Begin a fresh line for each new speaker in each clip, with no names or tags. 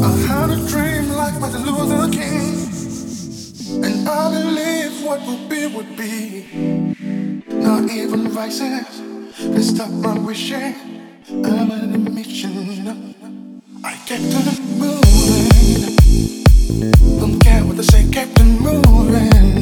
I had a dream like Martin Luther King, and I believe what would be would be. Not even vices can stop my wishing. I'm on a mission. I kept on moving. Don't care what they say, kept on moving.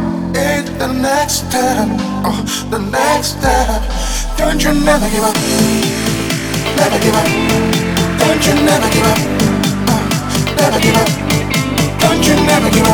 next step, uh, the next step. Don't you never give up, never give up. Don't you never give up, uh, never give up. Don't you never give up.